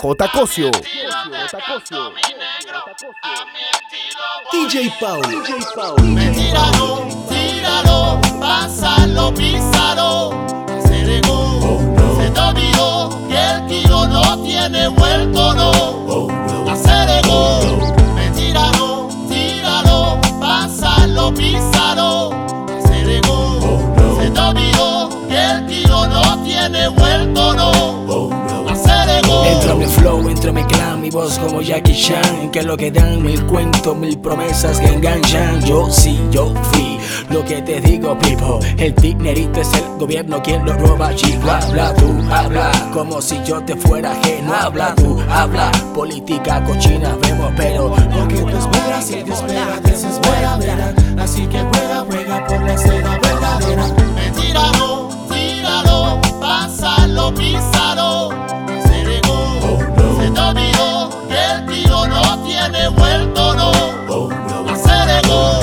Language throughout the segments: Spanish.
J. Cosio. DJ Paul. DJ Paul. Me tíralo, tíralo, pásalo, písalo. Se negó, se te olvidó que el kilo no tiene vuelto, no. Aceleró, me tíralo, tíralo, pásalo, písalo. Se negó, se te olvidó que el kilo no tiene vuelto, no. Mi flow, entra mi voz como Jackie Chan Que lo que dan mil cuentos, mil promesas que enganchan. Yo sí, yo fui lo que te digo, people. El dinerito es el gobierno quien lo roba. Chico, habla tú, habla Como si yo te fuera ajeno. Habla tú, habla. Política cochina vemos, pero Lo que tú esperas, si te espera, desespera, verán Así que juega, juega por la seda verdadera. Tíralo, tíralo, pásalo, písalo se que el tiro no tiene vuelto, no. Aceleró,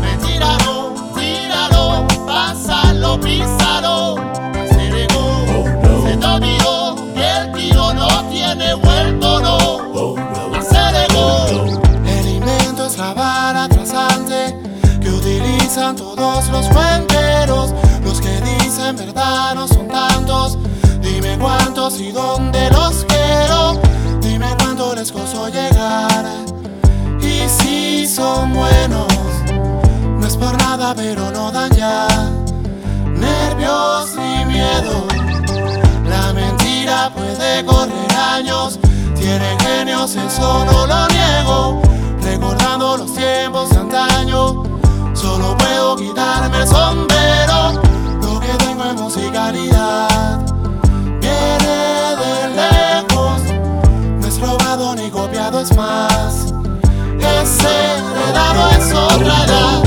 me tíralo, tíralo, pásalo, písalo. Aceleró, se te olvidó que el tiro no tiene vuelto, no. Aceleró. El invento es la vara trasante que utilizan todos los cuenteros. Los que dicen verdad no son tantos. Dime cuántos y dónde los quiero buenos, no es por nada, pero no dan nervios ni miedo. La mentira puede correr años, tiene genios, eso no lo niego. Recordando los tiempos de antaño, solo puedo quitarme el sombrero. Lo que tengo es musicalidad, viene de lejos ni copiado es más. Ese heredado es otra edad.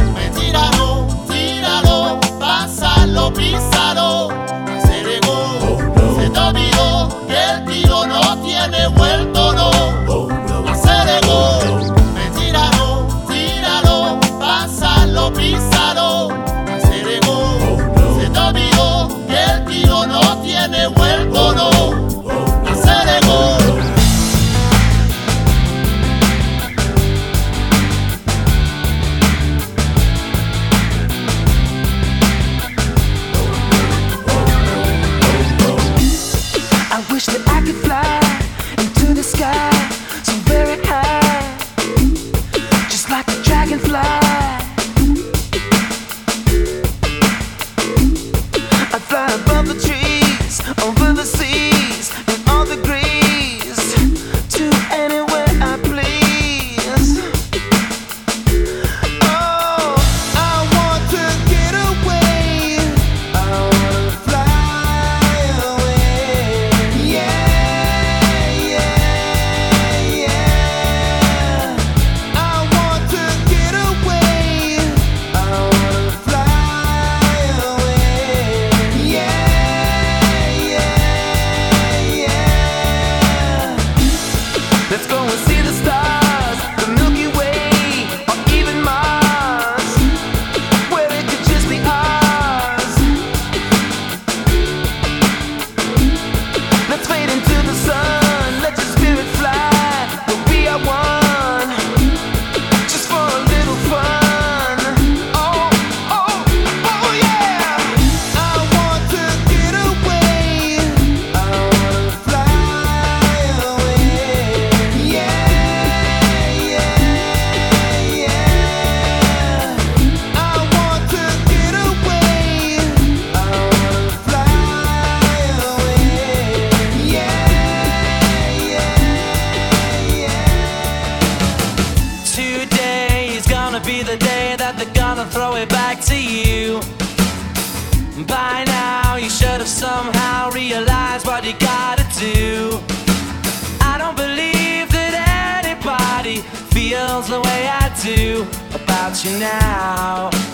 about you now.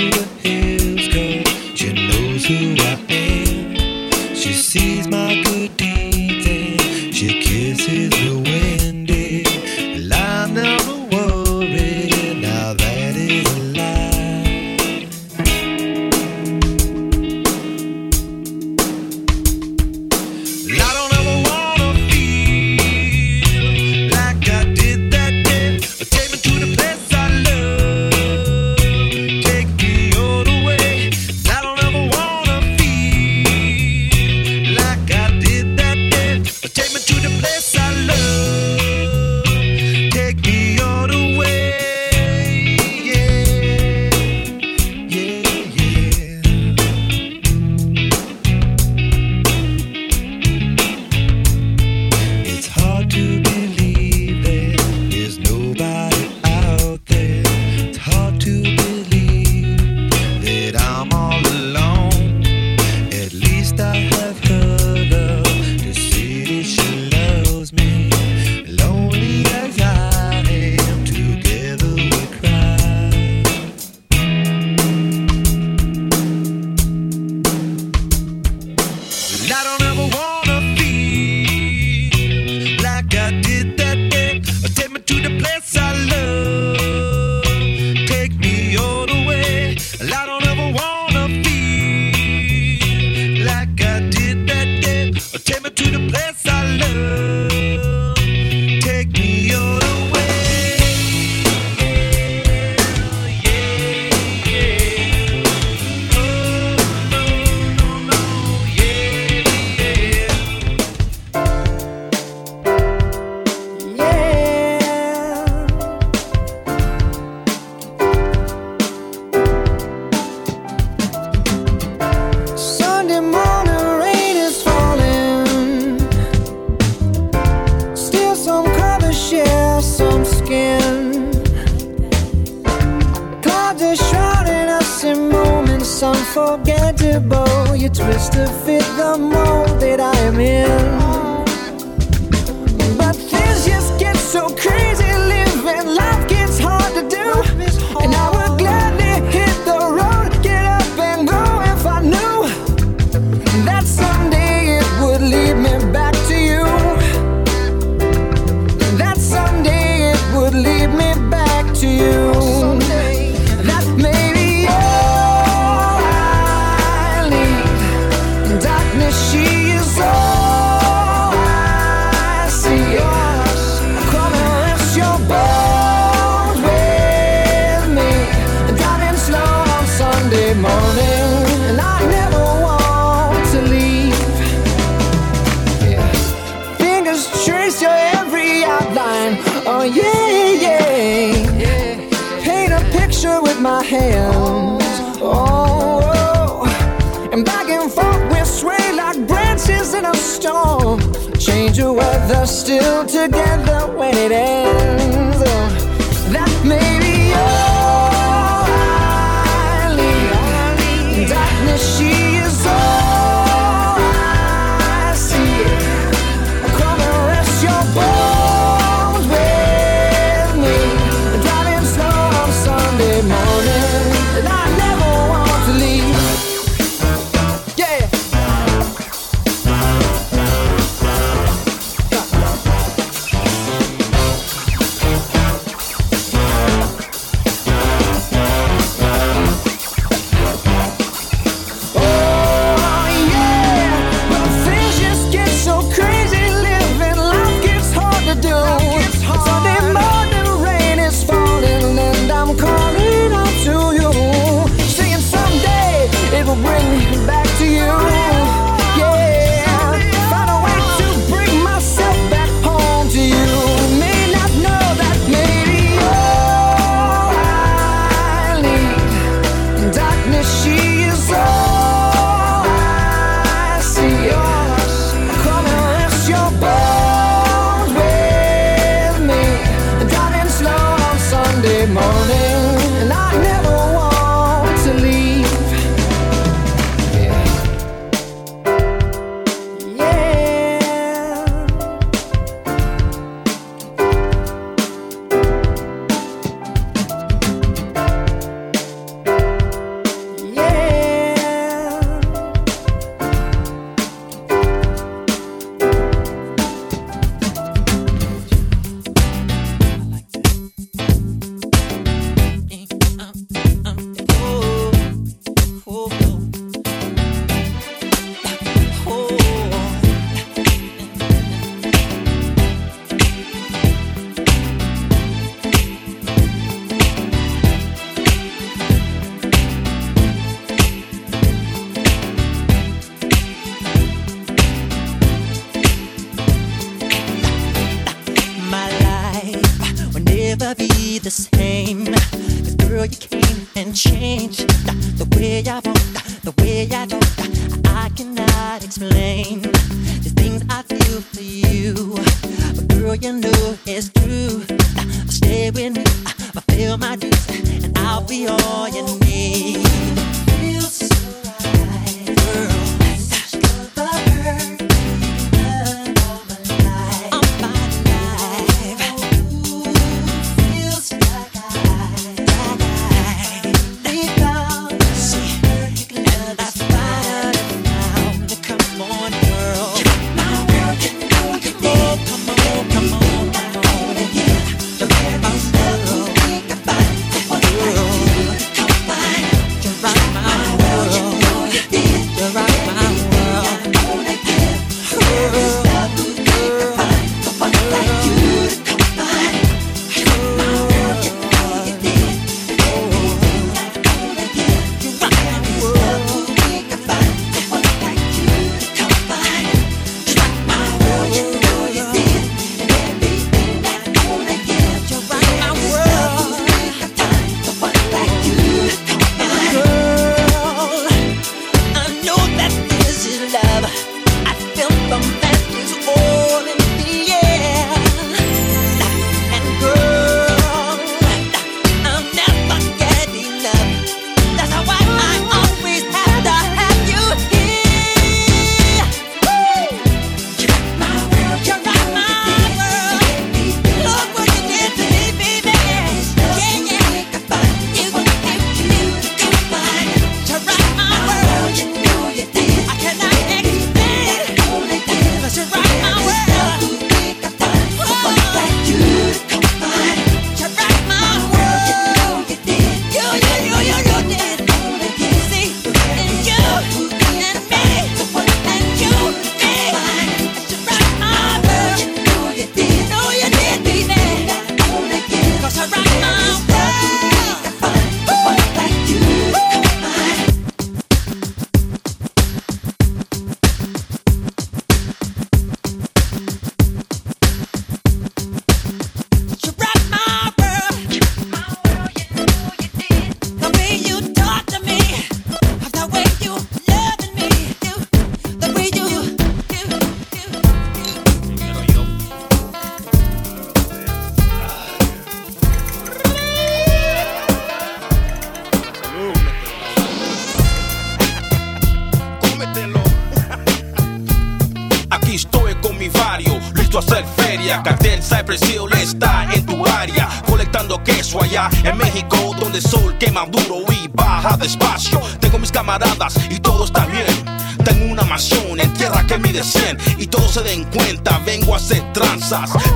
you here. incredible. You twist to fit the mold that I am in. But things just get so crazy living. Life gets hard to do. And I still together when it ends.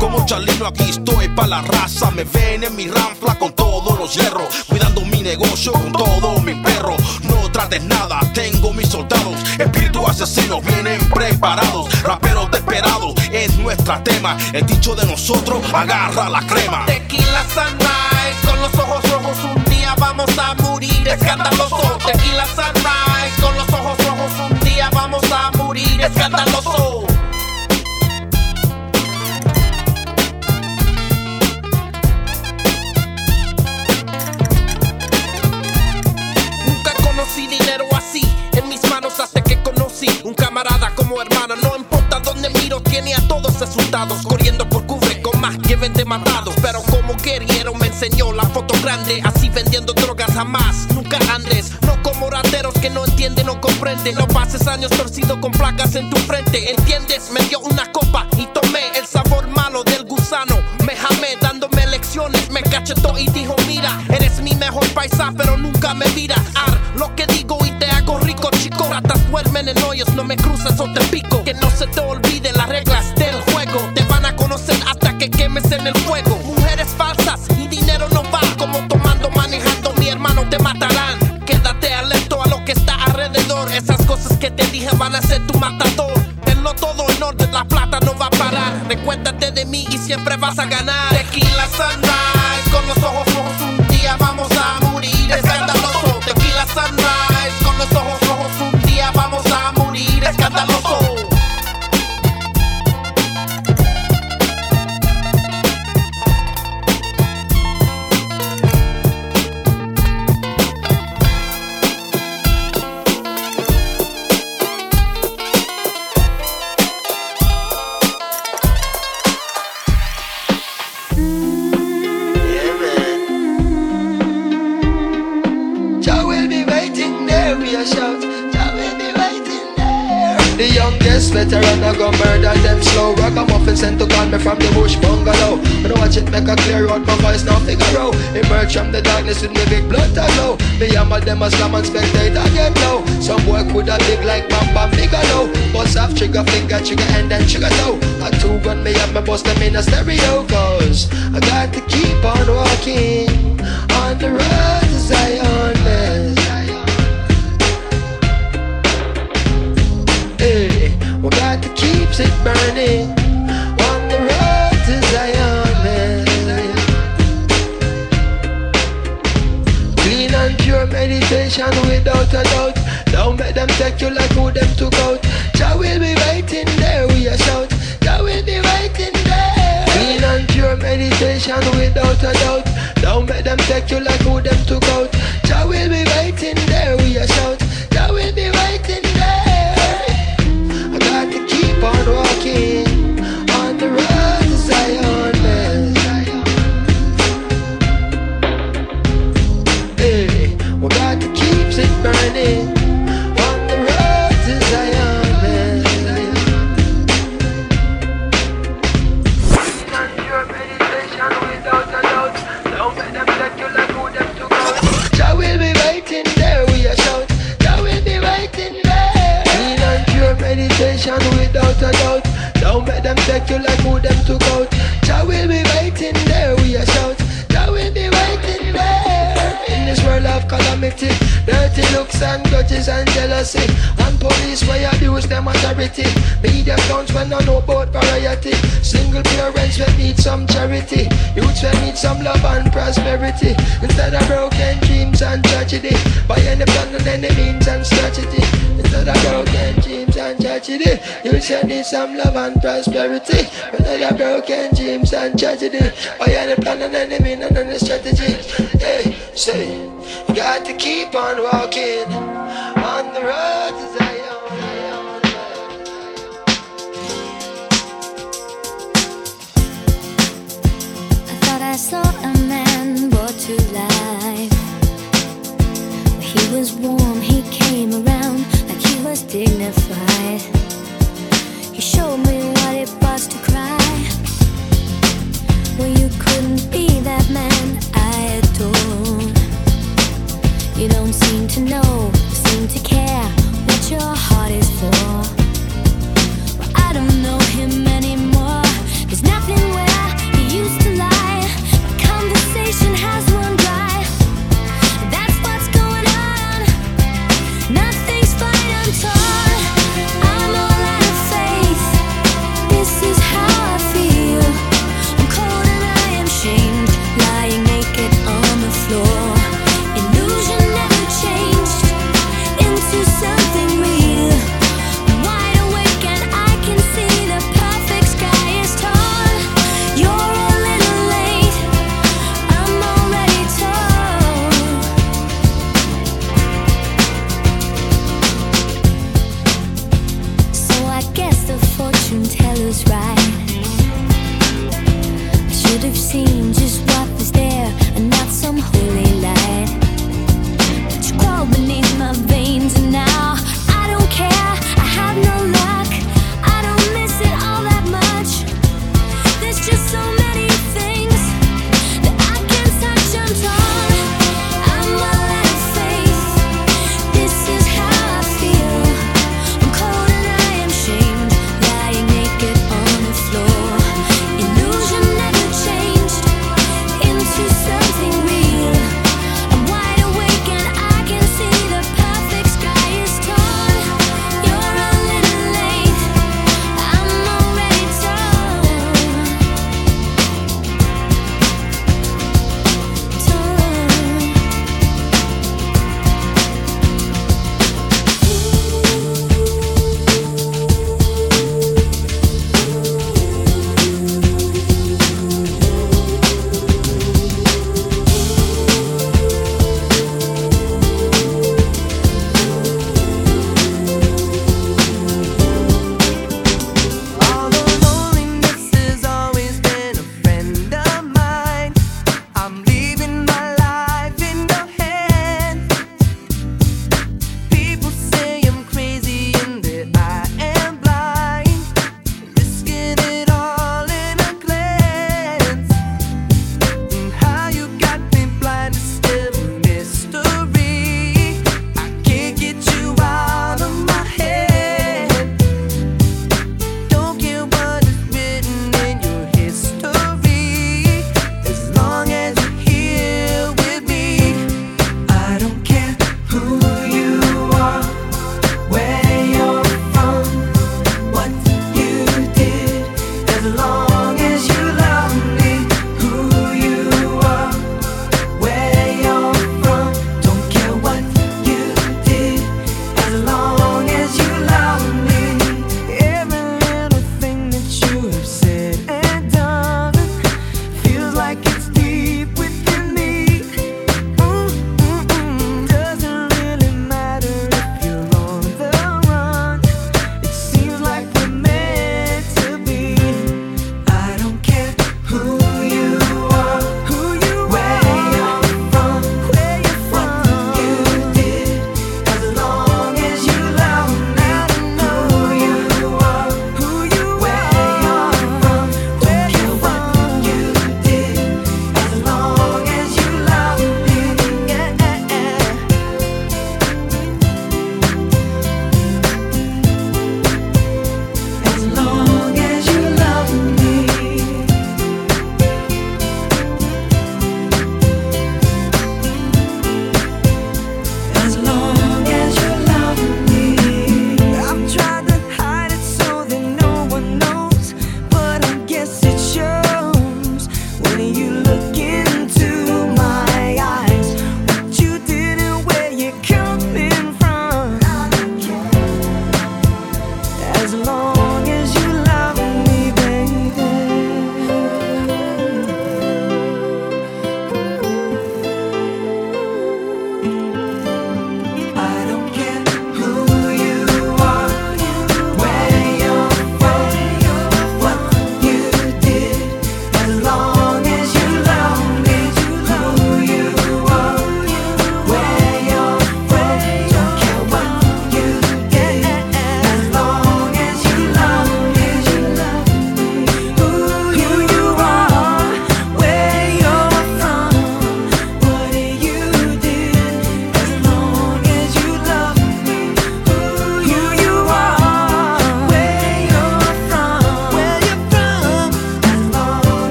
Como Charlino aquí estoy pa' la raza, me ven en mi ranfla con todos los hierros, cuidando mi negocio con todo mi perro. No trates nada, tengo mis soldados, espíritus asesinos vienen preparados, raperos desesperados, es nuestra tema. El dicho de nosotros, agarra la crema. Tequila sunrise, con los ojos rojos un día vamos a morir escandaloso. Tequila sunrise, con los ojos rojos un día vamos a morir escandaloso. Como hermano. No importa dónde miro, tiene a todos asustados, corriendo por cubre con más que vende matados. Pero como guerrero me enseñó la foto grande, así vendiendo drogas jamás. Nunca andes, no como rateros que no entienden o comprenden. No pases años torcido con placas en tu frente, ¿entiendes? Me dio una copa y tomé el sabor malo del gusano. Me jamé dándome lecciones, me cachetó y dijo: Mira, eres mi mejor paisa, pero nunca me miras. Ar, lo que digo y te hago rico, chico. Ratas duermen en hoyos, cruzas o te pico. Que no se te olviden las reglas del juego. Te van a conocer hasta que quemes en el fuego. Mujeres falsas y dinero no va. Como tomando, manejando, mi hermano te matarán. Quédate alerto a lo que está alrededor. Esas cosas que te dije van a ser tu matador. Tenlo todo en orden, la plata no va a parar. Recuérdate de mí y siempre vas a ganar. Tequila sunrise, con los ojos from the bush bungalow. I watch it make a clear out, my voice now figure out. Emerge from the darkness with me big blood to glow. Me hammer them a slam and spectator get low. Some boy coulda big like Mamba Figaro. Bust off trigger finger, trigger and then trigger toe. A two gun me up, me bust them in a stereo. Cause I got to keep on walking You don't seem to know, seem to care what your heart is for. I don't know him anymore. There's nothing where he used to lie. Conversation has.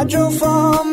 I drove from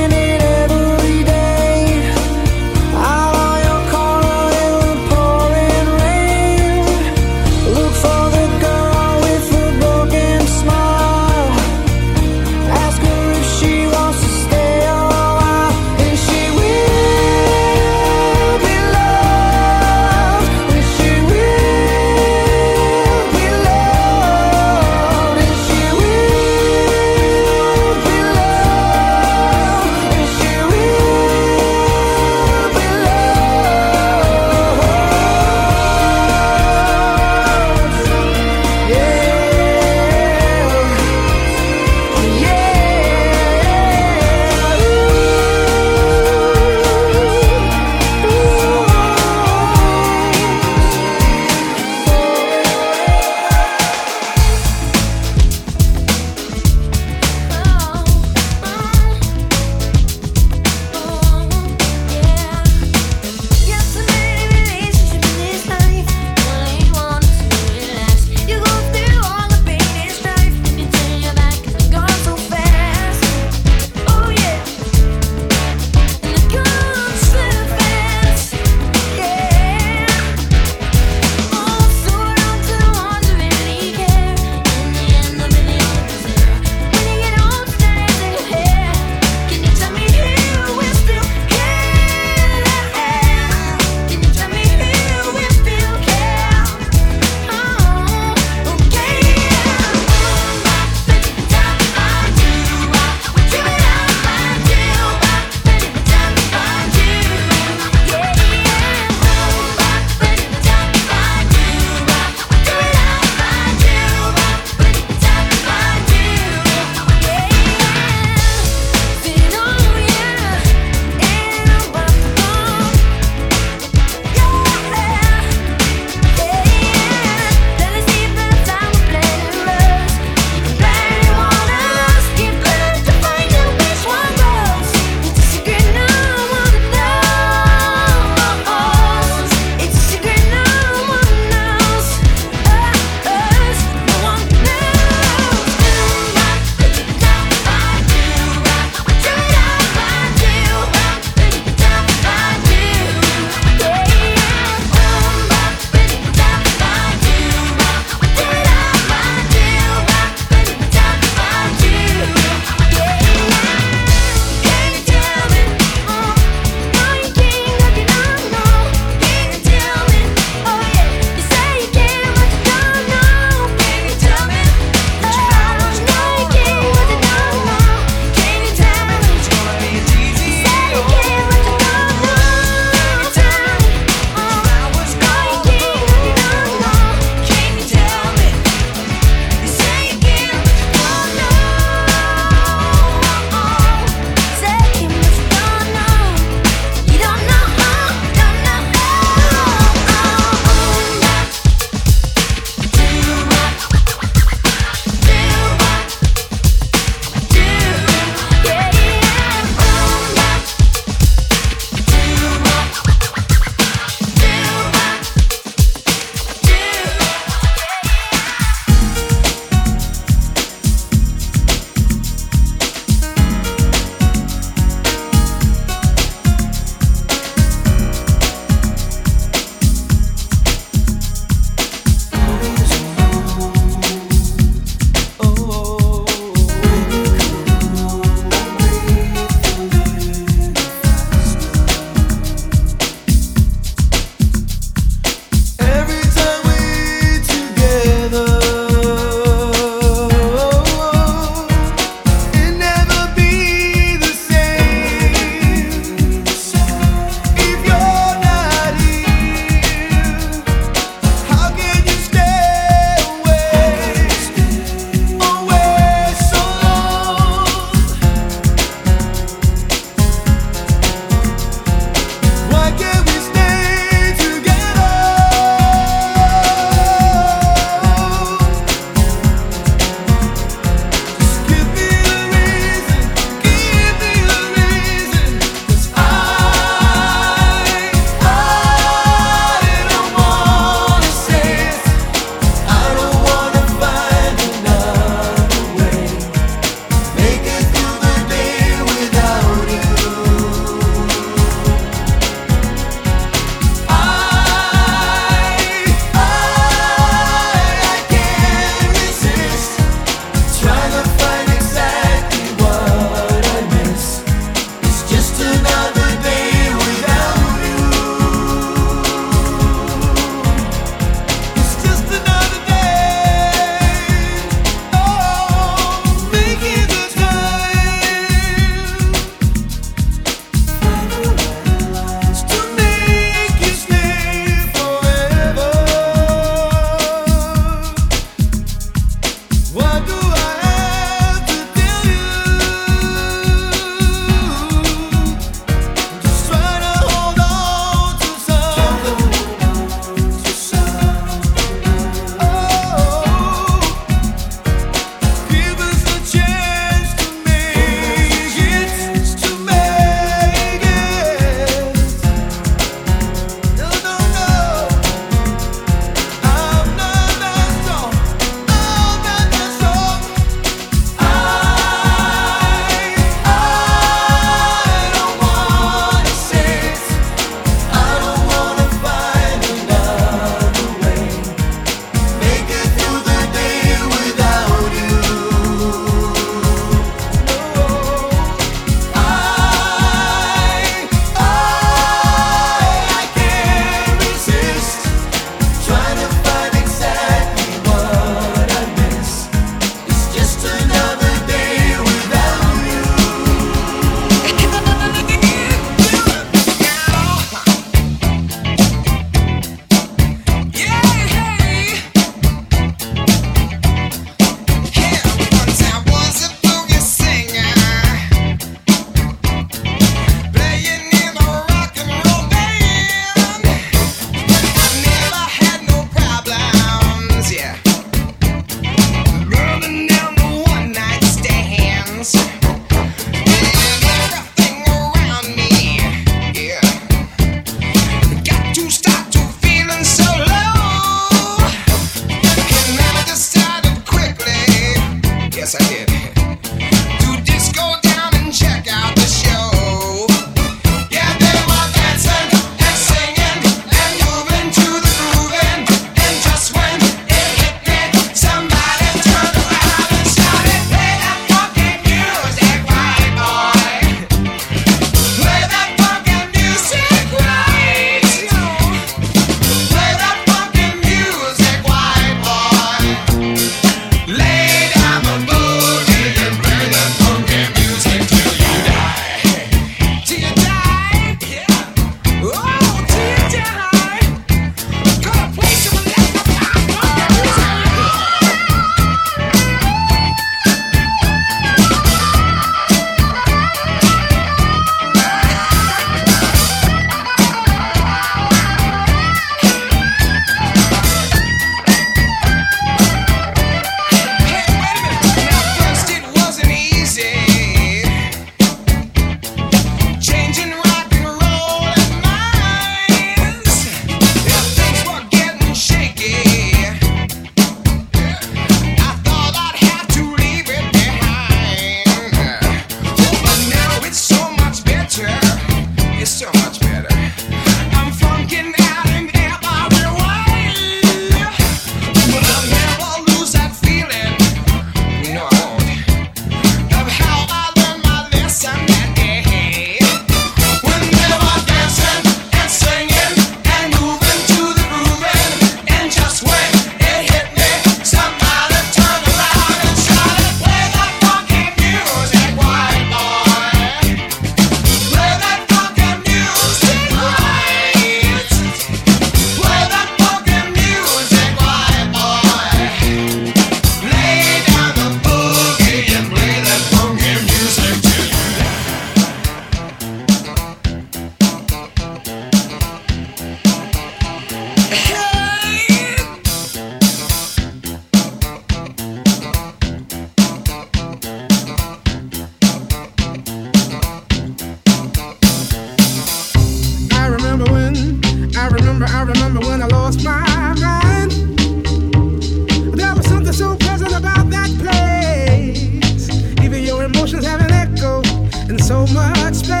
so much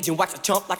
stage and watch a chump like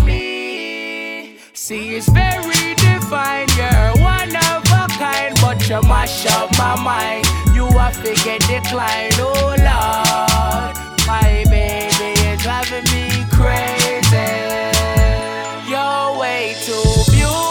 See, it's very defined. You're one of a kind, but you mash up my mind. You are figure decline. Oh Lord, my baby is driving me crazy. You're way too beautiful,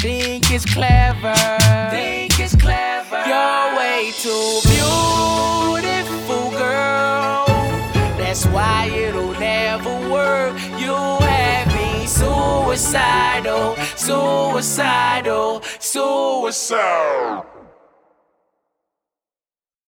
think it's clever. Think it's clever. You're way too beautiful, girl. That's why it'll never work. You have me suicidal, suicidal, suicidal.